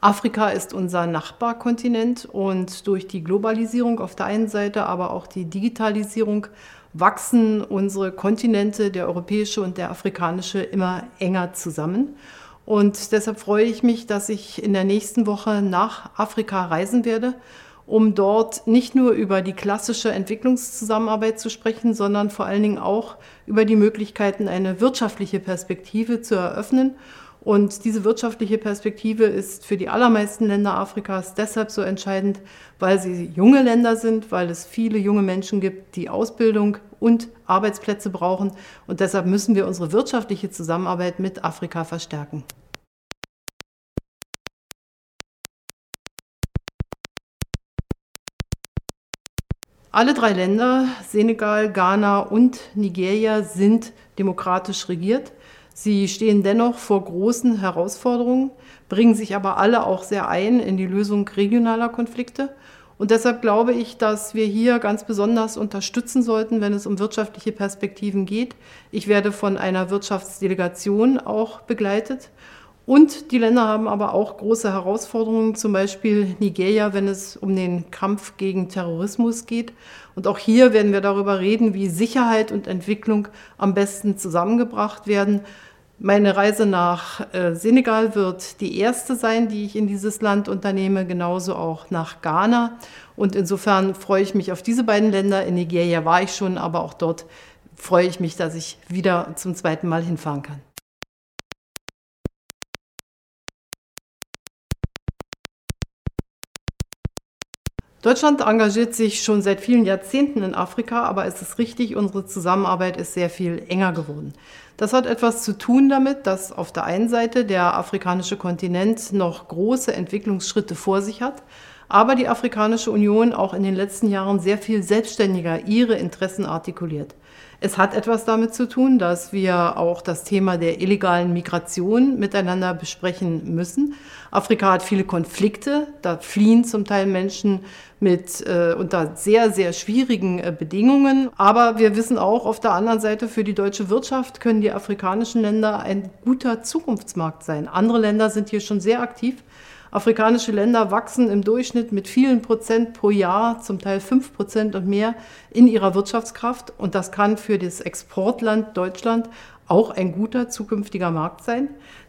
Afrika ist unser Nachbarkontinent und durch die Globalisierung auf der einen Seite, aber auch die Digitalisierung wachsen unsere Kontinente, der europäische und der afrikanische, immer enger zusammen. Und deshalb freue ich mich, dass ich in der nächsten Woche nach Afrika reisen werde, um dort nicht nur über die klassische Entwicklungszusammenarbeit zu sprechen, sondern vor allen Dingen auch über die Möglichkeiten, eine wirtschaftliche Perspektive zu eröffnen und diese wirtschaftliche Perspektive ist für die allermeisten Länder Afrikas deshalb so entscheidend, weil sie junge Länder sind, weil es viele junge Menschen gibt, die Ausbildung und Arbeitsplätze brauchen. Und deshalb müssen wir unsere wirtschaftliche Zusammenarbeit mit Afrika verstärken. Alle drei Länder, Senegal, Ghana und Nigeria, sind demokratisch regiert. Sie stehen dennoch vor großen Herausforderungen, bringen sich aber alle auch sehr ein in die Lösung regionaler Konflikte. Und deshalb glaube ich, dass wir hier ganz besonders unterstützen sollten, wenn es um wirtschaftliche Perspektiven geht. Ich werde von einer Wirtschaftsdelegation auch begleitet. Und die Länder haben aber auch große Herausforderungen, zum Beispiel Nigeria, wenn es um den Kampf gegen Terrorismus geht. Und auch hier werden wir darüber reden, wie Sicherheit und Entwicklung am besten zusammengebracht werden. Meine Reise nach äh, Senegal wird die erste sein, die ich in dieses Land unternehme, genauso auch nach Ghana. Und insofern freue ich mich auf diese beiden Länder. In Nigeria war ich schon, aber auch dort freue ich mich, dass ich wieder zum zweiten Mal hinfahren kann. Deutschland engagiert sich schon seit vielen Jahrzehnten in Afrika, aber es ist richtig, unsere Zusammenarbeit ist sehr viel enger geworden. Das hat etwas zu tun damit, dass auf der einen Seite der afrikanische Kontinent noch große Entwicklungsschritte vor sich hat, aber die Afrikanische Union auch in den letzten Jahren sehr viel selbstständiger ihre Interessen artikuliert. Es hat etwas damit zu tun, dass wir auch das Thema der illegalen Migration miteinander besprechen müssen. Afrika hat viele Konflikte, da fliehen zum Teil Menschen mit äh, unter sehr, sehr schwierigen äh, Bedingungen. Aber wir wissen auch auf der anderen Seite, für die deutsche Wirtschaft können die afrikanischen Länder ein guter Zukunftsmarkt sein. Andere Länder sind hier schon sehr aktiv. Afrikanische Länder wachsen im Durchschnitt mit vielen Prozent pro Jahr, zum Teil fünf Prozent und mehr, in ihrer Wirtschaftskraft. Und das kann für das Exportland Deutschland auch ein guter zukünftiger Markt sein.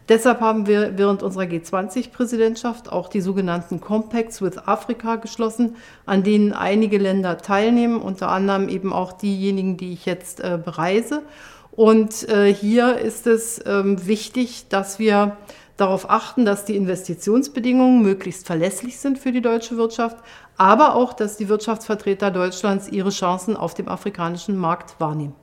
Deshalb haben wir während unserer G20-Präsidentschaft auch die sogenannten Compacts with Africa geschlossen, an denen einige Länder teilnehmen, unter anderem eben auch diejenigen, die ich jetzt äh, bereise. Und äh, hier ist es ähm, wichtig, dass wir darauf achten, dass die Investitionsbedingungen möglichst verlässlich sind für die deutsche Wirtschaft, aber auch, dass die Wirtschaftsvertreter Deutschlands ihre Chancen auf dem afrikanischen Markt wahrnehmen.